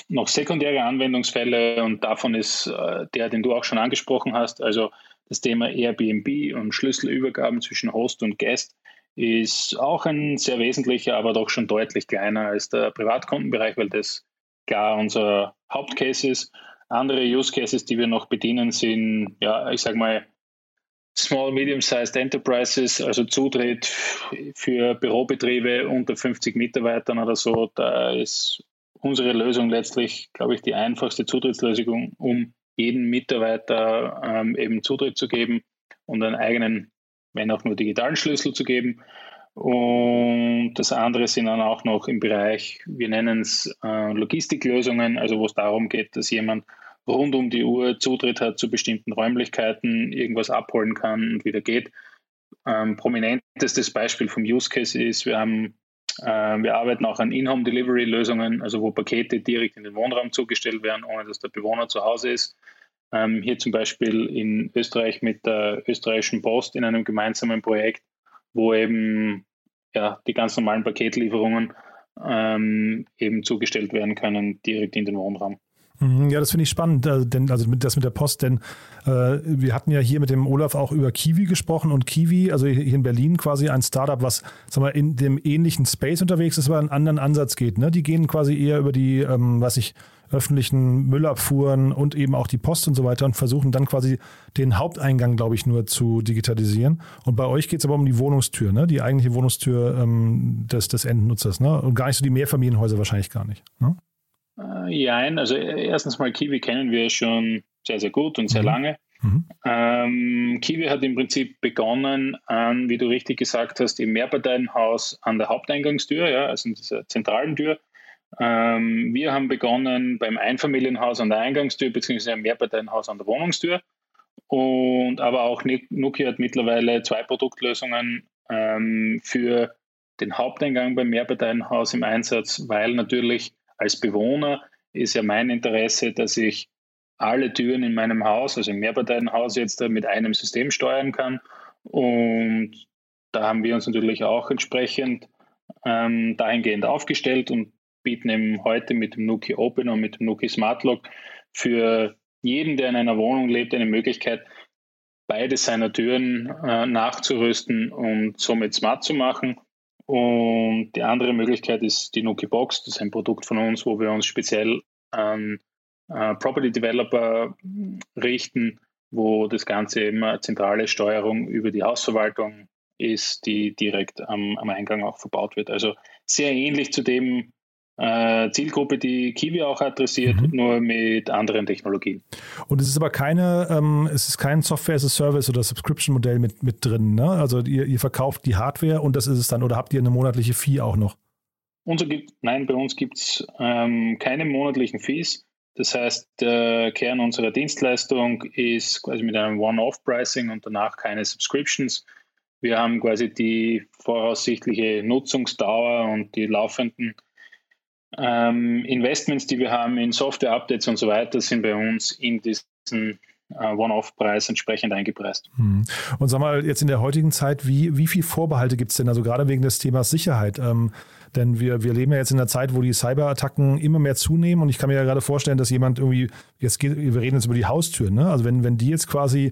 noch sekundäre Anwendungsfälle und davon ist äh, der, den du auch schon angesprochen hast, also das Thema Airbnb und Schlüsselübergaben zwischen Host und Guest ist auch ein sehr wesentlicher, aber doch schon deutlich kleiner als der Privatkundenbereich, weil das klar unser Hauptcase ist. Andere Use Cases, die wir noch bedienen, sind, ja, ich sage mal, Small, Medium-Sized Enterprises, also Zutritt für Bürobetriebe unter 50 Mitarbeitern oder so. Da ist unsere Lösung letztlich, glaube ich, die einfachste Zutrittslösung, um jeden Mitarbeiter ähm, eben Zutritt zu geben und einen eigenen wenn auch nur digitalen Schlüssel zu geben. Und das andere sind dann auch noch im Bereich, wir nennen es äh, Logistiklösungen, also wo es darum geht, dass jemand rund um die Uhr Zutritt hat zu bestimmten Räumlichkeiten, irgendwas abholen kann und wieder geht. Ähm, prominentestes Beispiel vom Use Case ist, wir haben äh, wir arbeiten auch an In-Home-Delivery-Lösungen, also wo Pakete direkt in den Wohnraum zugestellt werden, ohne dass der Bewohner zu Hause ist. Ähm, hier zum Beispiel in Österreich mit der österreichischen Post in einem gemeinsamen Projekt, wo eben ja, die ganz normalen Paketlieferungen ähm, eben zugestellt werden können, direkt in den Wohnraum. Mhm, ja, das finde ich spannend, äh, denn also mit, das mit der Post, denn äh, wir hatten ja hier mit dem Olaf auch über Kiwi gesprochen und Kiwi, also hier in Berlin quasi ein Startup, was sagen wir, in dem ähnlichen Space unterwegs ist, aber einen anderen Ansatz geht. Ne? Die gehen quasi eher über die, ähm, was ich öffentlichen Müllabfuhren und eben auch die Post und so weiter und versuchen dann quasi den Haupteingang, glaube ich, nur zu digitalisieren. Und bei euch geht es aber um die Wohnungstür, ne? die eigentliche Wohnungstür ähm, des, des Endnutzers ne? und gar nicht so die Mehrfamilienhäuser wahrscheinlich gar nicht. Ne? Äh, ja, also erstens mal Kiwi kennen wir schon sehr, sehr gut und sehr mhm. lange. Mhm. Ähm, Kiwi hat im Prinzip begonnen an, wie du richtig gesagt hast, im Mehrparteienhaus an der Haupteingangstür, ja, also in dieser zentralen Tür. Ähm, wir haben begonnen beim Einfamilienhaus an der Eingangstür, beziehungsweise im Mehrparteienhaus an der Wohnungstür. Und aber auch Nokia hat mittlerweile zwei Produktlösungen ähm, für den Haupteingang beim Mehrparteienhaus im Einsatz, weil natürlich als Bewohner ist ja mein Interesse, dass ich alle Türen in meinem Haus, also im Mehrparteienhaus jetzt mit einem System steuern kann. Und da haben wir uns natürlich auch entsprechend ähm, dahingehend aufgestellt und bieten eben heute mit dem Nuki Open und mit dem Nuki Smart Lock für jeden, der in einer Wohnung lebt, eine Möglichkeit, beide seiner Türen äh, nachzurüsten und somit smart zu machen und die andere Möglichkeit ist die Nuki Box. Das ist ein Produkt von uns, wo wir uns speziell an äh, Property Developer richten, wo das Ganze immer zentrale Steuerung über die Hausverwaltung ist, die direkt am, am Eingang auch verbaut wird. Also sehr ähnlich zu dem, Zielgruppe, die Kiwi auch adressiert, mhm. nur mit anderen Technologien. Und es ist aber keine, ähm, es ist kein Software as a Service oder Subscription-Modell mit, mit drin, ne? Also ihr, ihr verkauft die Hardware und das ist es dann, oder habt ihr eine monatliche Fee auch noch? Unser gibt, nein, bei uns gibt es ähm, keine monatlichen Fees. Das heißt, der Kern unserer Dienstleistung ist quasi mit einem One-Off-Pricing und danach keine Subscriptions. Wir haben quasi die voraussichtliche Nutzungsdauer und die laufenden ähm, Investments, die wir haben in Software-Updates und so weiter, sind bei uns in diesen äh, One-Off-Preis entsprechend eingepreist. Hm. Und sag mal, jetzt in der heutigen Zeit, wie, wie viel Vorbehalte gibt es denn, also gerade wegen des Themas Sicherheit? Ähm, denn wir, wir leben ja jetzt in einer Zeit, wo die Cyberattacken immer mehr zunehmen und ich kann mir ja gerade vorstellen, dass jemand irgendwie, jetzt geht, wir reden jetzt über die Haustür, ne? also wenn, wenn die jetzt quasi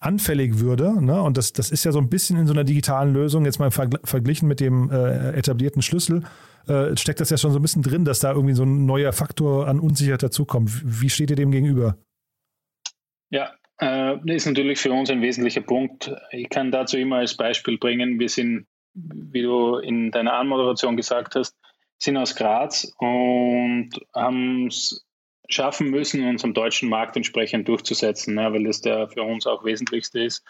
anfällig würde, ne? und das, das ist ja so ein bisschen in so einer digitalen Lösung, jetzt mal verglichen mit dem äh, etablierten Schlüssel, äh, steckt das ja schon so ein bisschen drin, dass da irgendwie so ein neuer Faktor an Unsicherheit dazukommt. Wie steht ihr dem gegenüber? Ja, äh, ist natürlich für uns ein wesentlicher Punkt. Ich kann dazu immer als Beispiel bringen, wir sind, wie du in deiner Anmoderation gesagt hast, sind aus Graz und haben es schaffen müssen, uns am deutschen Markt entsprechend durchzusetzen, ne, weil das der für uns auch wesentlichste ist.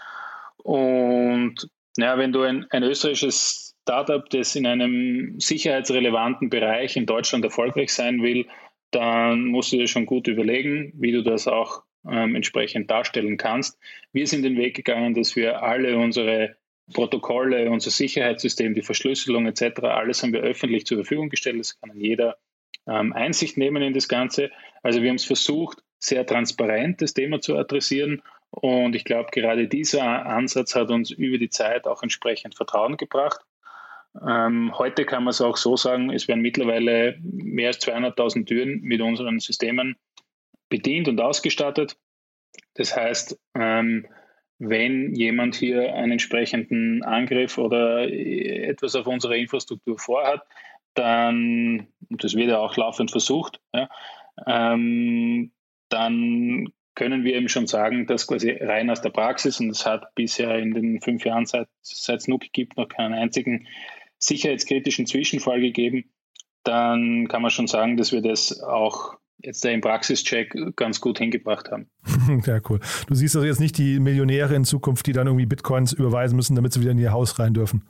Und ja, wenn du ein, ein österreichisches Startup, das in einem sicherheitsrelevanten Bereich in Deutschland erfolgreich sein will, dann musst du dir schon gut überlegen, wie du das auch ähm, entsprechend darstellen kannst. Wir sind den Weg gegangen, dass wir alle unsere Protokolle, unser Sicherheitssystem, die Verschlüsselung etc., alles haben wir öffentlich zur Verfügung gestellt. Das kann jeder ähm, Einsicht nehmen in das Ganze. Also wir haben es versucht, sehr transparent das Thema zu adressieren. Und ich glaube, gerade dieser Ansatz hat uns über die Zeit auch entsprechend Vertrauen gebracht. Ähm, heute kann man es auch so sagen, es werden mittlerweile mehr als 200.000 Türen mit unseren Systemen bedient und ausgestattet. Das heißt, ähm, wenn jemand hier einen entsprechenden Angriff oder etwas auf unsere Infrastruktur vorhat, dann, und das wird ja auch laufend versucht, ja, ähm, dann können wir eben schon sagen, dass quasi rein aus der Praxis, und es hat bisher in den fünf Jahren, seit, es NUC gibt, noch keinen einzigen sicherheitskritischen Zwischenfall gegeben, dann kann man schon sagen, dass wir das auch jetzt im Praxischeck ganz gut hingebracht haben. Ja, cool. Du siehst also jetzt nicht die Millionäre in Zukunft, die dann irgendwie Bitcoins überweisen müssen, damit sie wieder in ihr Haus rein dürfen.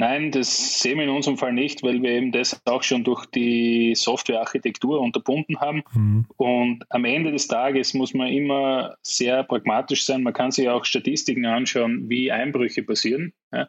Nein, das sehen wir in unserem Fall nicht, weil wir eben das auch schon durch die Softwarearchitektur unterbunden haben. Mhm. Und am Ende des Tages muss man immer sehr pragmatisch sein. Man kann sich auch Statistiken anschauen, wie Einbrüche passieren. Ja.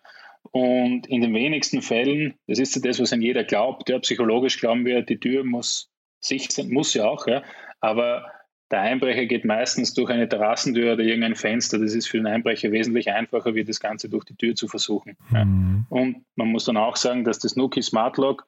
Und in den wenigsten Fällen, das ist ja das, was an jeder glaubt, ja, psychologisch glauben wir, die Tür muss sicher sein, muss ja auch, ja, aber Der Einbrecher geht meistens durch eine Terrassentür oder irgendein Fenster. Das ist für den Einbrecher wesentlich einfacher, wie das Ganze durch die Tür zu versuchen. Mhm. Und man muss dann auch sagen, dass das Nuki Smart Lock,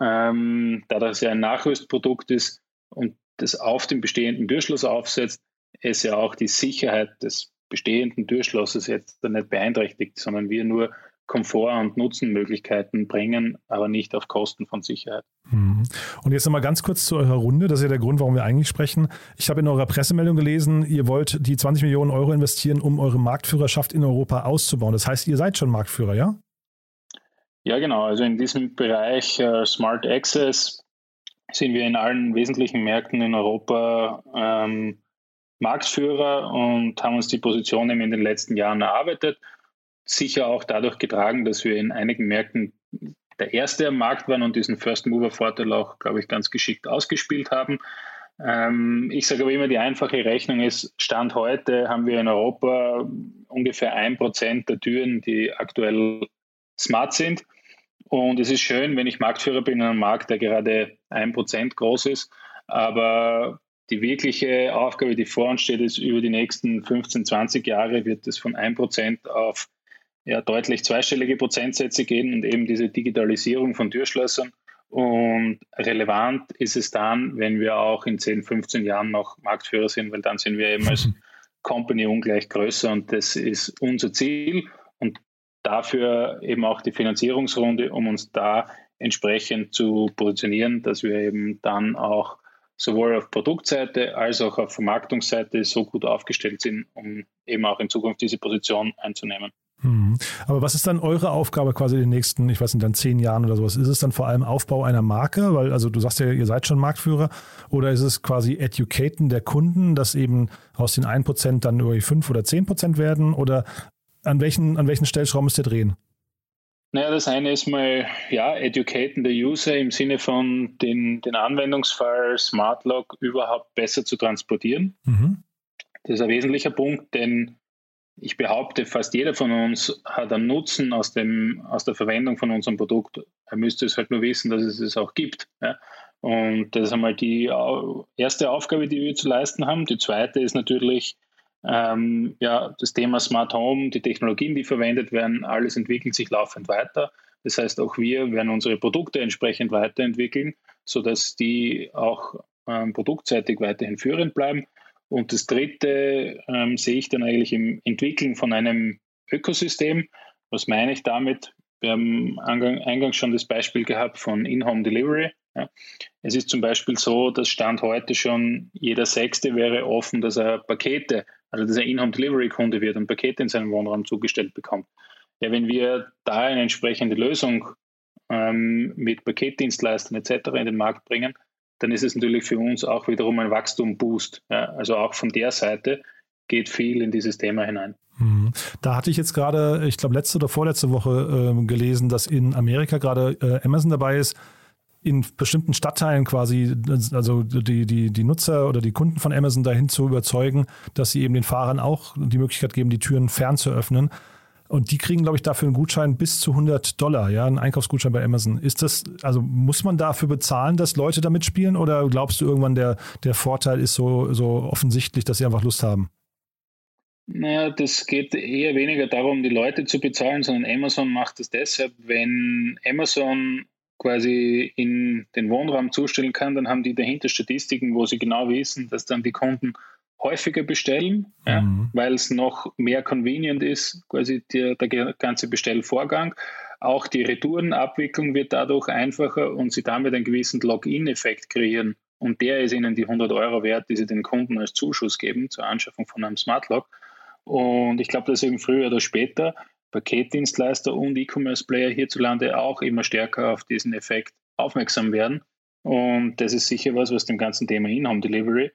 ähm, da das ja ein Nachrüstprodukt ist und das auf dem bestehenden Türschloss aufsetzt, es ja auch die Sicherheit des bestehenden Türschlosses jetzt nicht beeinträchtigt, sondern wir nur Komfort und Nutzenmöglichkeiten bringen, aber nicht auf Kosten von Sicherheit. Mhm. Und jetzt nochmal ganz kurz zu eurer Runde. Das ist ja der Grund, warum wir eigentlich sprechen. Ich habe in eurer Pressemeldung gelesen, ihr wollt die 20 Millionen Euro investieren, um eure Marktführerschaft in Europa auszubauen. Das heißt, ihr seid schon Marktführer, ja? Ja, genau. Also in diesem Bereich uh, Smart Access sind wir in allen wesentlichen Märkten in Europa ähm, Marktführer und haben uns die Position in den letzten Jahren erarbeitet sicher auch dadurch getragen, dass wir in einigen Märkten der Erste am Markt waren und diesen First-Mover-Vorteil auch, glaube ich, ganz geschickt ausgespielt haben. Ähm, ich sage aber immer, die einfache Rechnung ist, Stand heute haben wir in Europa ungefähr ein Prozent der Türen, die aktuell smart sind. Und es ist schön, wenn ich Marktführer bin in einem Markt, der gerade ein Prozent groß ist. Aber die wirkliche Aufgabe, die vor uns steht, ist, über die nächsten 15, 20 Jahre wird es von 1% auf ja, deutlich zweistellige Prozentsätze gehen und eben diese Digitalisierung von Türschlössern. Und relevant ist es dann, wenn wir auch in 10, 15 Jahren noch Marktführer sind, weil dann sind wir eben als Company ungleich größer und das ist unser Ziel. Und dafür eben auch die Finanzierungsrunde, um uns da entsprechend zu positionieren, dass wir eben dann auch sowohl auf Produktseite als auch auf Vermarktungsseite so gut aufgestellt sind, um eben auch in Zukunft diese Position einzunehmen. Mhm. Aber was ist dann eure Aufgabe quasi in den nächsten, ich weiß nicht, dann zehn Jahren oder sowas? Ist es dann vor allem Aufbau einer Marke? Weil, also du sagst ja, ihr seid schon Marktführer. Oder ist es quasi Educaten der Kunden, dass eben aus den 1% dann irgendwie 5 oder 10% werden? Oder an welchen, an welchen Stellschrauben müsst ihr drehen? Naja, das eine ist mal, ja, educaten the user im Sinne von den, den Anwendungsfall Smart Lock überhaupt besser zu transportieren. Mhm. Das ist ein wesentlicher Punkt, denn ich behaupte, fast jeder von uns hat einen Nutzen aus, dem, aus der Verwendung von unserem Produkt. Er müsste es halt nur wissen, dass es es auch gibt. Ja. Und das ist einmal die erste Aufgabe, die wir zu leisten haben. Die zweite ist natürlich ähm, ja, das Thema Smart Home, die Technologien, die verwendet werden, alles entwickelt sich laufend weiter. Das heißt, auch wir werden unsere Produkte entsprechend weiterentwickeln, sodass die auch ähm, produktseitig weiterhin führend bleiben. Und das Dritte ähm, sehe ich dann eigentlich im Entwickeln von einem Ökosystem. Was meine ich damit? Wir haben eingangs schon das Beispiel gehabt von In-Home Delivery. Ja. Es ist zum Beispiel so, dass Stand heute schon jeder Sechste wäre offen, dass er Pakete, also dass er In-Home Delivery Kunde wird und Pakete in seinen Wohnraum zugestellt bekommt. Ja, wenn wir da eine entsprechende Lösung ähm, mit Paketdienstleistern etc. in den Markt bringen, dann ist es natürlich für uns auch wiederum ein Wachstum-Boost. Ja, also auch von der Seite geht viel in dieses Thema hinein. Mhm. Da hatte ich jetzt gerade, ich glaube, letzte oder vorletzte Woche äh, gelesen, dass in Amerika gerade äh, Amazon dabei ist, in bestimmten Stadtteilen quasi, also die, die, die Nutzer oder die Kunden von Amazon dahin zu überzeugen, dass sie eben den Fahrern auch die Möglichkeit geben, die Türen fern zu öffnen. Und die kriegen, glaube ich, dafür einen Gutschein bis zu 100 Dollar, ja, einen Einkaufsgutschein bei Amazon. Ist das, also muss man dafür bezahlen, dass Leute da mitspielen oder glaubst du irgendwann, der, der Vorteil ist so, so offensichtlich, dass sie einfach Lust haben? Naja, das geht eher weniger darum, die Leute zu bezahlen, sondern Amazon macht es deshalb, wenn Amazon quasi in den Wohnraum zustellen kann, dann haben die dahinter Statistiken, wo sie genau wissen, dass dann die Kunden häufiger bestellen, mhm. ja, weil es noch mehr convenient ist, quasi der, der ganze Bestellvorgang. Auch die Retourenabwicklung wird dadurch einfacher und sie damit einen gewissen Login-Effekt kreieren. Und der ist ihnen die 100 Euro wert, die sie den Kunden als Zuschuss geben zur Anschaffung von einem Smart Lock. Und ich glaube, dass eben früher oder später Paketdienstleister und E-Commerce-Player hierzulande auch immer stärker auf diesen Effekt aufmerksam werden. Und das ist sicher was, was dem ganzen Thema In-Home Delivery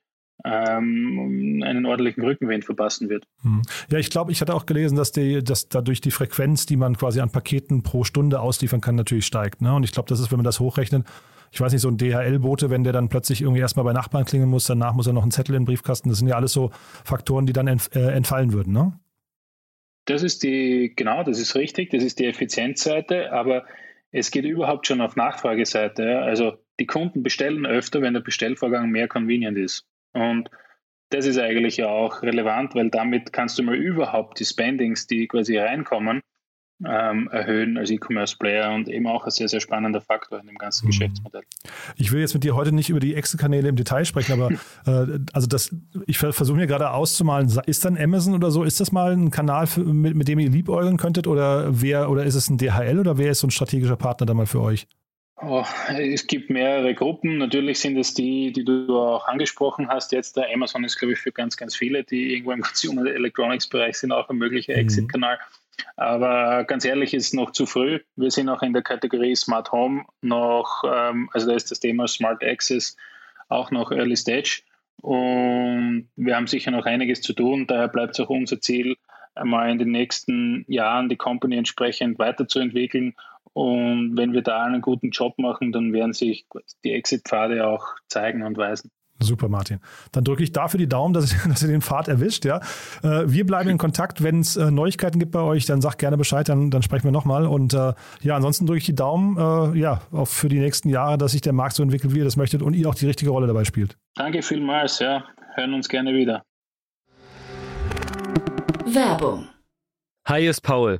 ähm, einen ordentlichen Rückenwind verpassen wird. Hm. Ja, ich glaube, ich hatte auch gelesen, dass, die, dass dadurch die Frequenz, die man quasi an Paketen pro Stunde ausliefern kann, natürlich steigt. Ne? Und ich glaube, das ist, wenn man das hochrechnet, ich weiß nicht, so ein DHL-Bote, wenn der dann plötzlich irgendwie erstmal bei Nachbarn klingeln muss, danach muss er noch einen Zettel in den Briefkasten. Das sind ja alles so Faktoren, die dann äh, entfallen würden, ne? Das ist die, genau, das ist richtig, das ist die Effizienzseite, aber es geht überhaupt schon auf Nachfrageseite. Also die Kunden bestellen öfter, wenn der Bestellvorgang mehr convenient ist. Und das ist eigentlich ja auch relevant, weil damit kannst du mal überhaupt die Spendings, die quasi reinkommen, ähm, erhöhen als E-Commerce-Player und eben auch ein sehr, sehr spannender Faktor in dem ganzen mhm. Geschäftsmodell. Ich will jetzt mit dir heute nicht über die Excel-Kanäle im Detail sprechen, aber äh, also das, ich versuche mir gerade auszumalen, ist dann Amazon oder so, ist das mal ein Kanal, für, mit, mit dem ihr liebäugeln könntet oder wer oder ist es ein DHL oder wer ist so ein strategischer Partner da mal für euch? Oh, es gibt mehrere Gruppen. Natürlich sind es die, die du auch angesprochen hast. Jetzt der Amazon ist, glaube ich, für ganz, ganz viele, die irgendwo im Consumer Electronics Bereich sind, auch ein möglicher mhm. Exit-Kanal. Aber ganz ehrlich, ist noch zu früh. Wir sind auch in der Kategorie Smart Home noch, ähm, also da ist das Thema Smart Access auch noch Early Stage. Und wir haben sicher noch einiges zu tun. Daher bleibt es auch unser Ziel, einmal in den nächsten Jahren die Company entsprechend weiterzuentwickeln. Und wenn wir da einen guten Job machen, dann werden sich die Exit-Pfade auch zeigen und weisen. Super, Martin. Dann drücke ich dafür die Daumen, dass, dass ihr den Pfad erwischt. Ja? Äh, wir bleiben in Kontakt. Wenn es äh, Neuigkeiten gibt bei euch, dann sagt gerne Bescheid, dann, dann sprechen wir nochmal. Und äh, ja, ansonsten drücke ich die Daumen äh, ja, auch für die nächsten Jahre, dass sich der Markt so entwickelt, wie ihr das möchtet und ihr auch die richtige Rolle dabei spielt. Danke vielmals, ja. Hören uns gerne wieder. Werbung. Hi, ist Paul.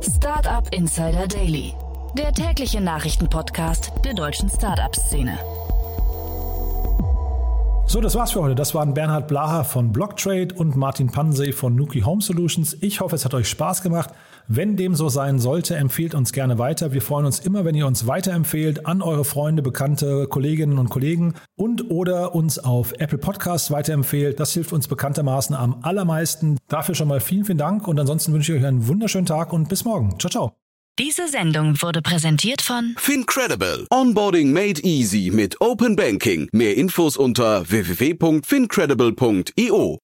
Startup Insider Daily, der tägliche Nachrichtenpodcast der deutschen Startup-Szene. So, das war's für heute. Das waren Bernhard Blaha von Blocktrade und Martin Pansey von Nuki Home Solutions. Ich hoffe, es hat euch Spaß gemacht. Wenn dem so sein sollte, empfehlt uns gerne weiter. Wir freuen uns immer, wenn ihr uns weiterempfehlt an eure Freunde, Bekannte, Kolleginnen und Kollegen und oder uns auf Apple Podcasts weiterempfehlt. Das hilft uns bekanntermaßen am allermeisten. Dafür schon mal vielen, vielen Dank und ansonsten wünsche ich euch einen wunderschönen Tag und bis morgen. Ciao, ciao. Diese Sendung wurde präsentiert von Fincredible. Onboarding made easy mit Open Banking. Mehr Infos unter www.fincredible.io.